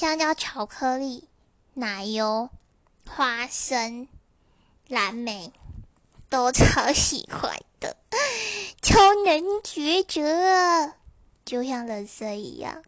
香蕉巧克力奶油花生蓝莓都超喜欢的 超能抉择就像人生一样。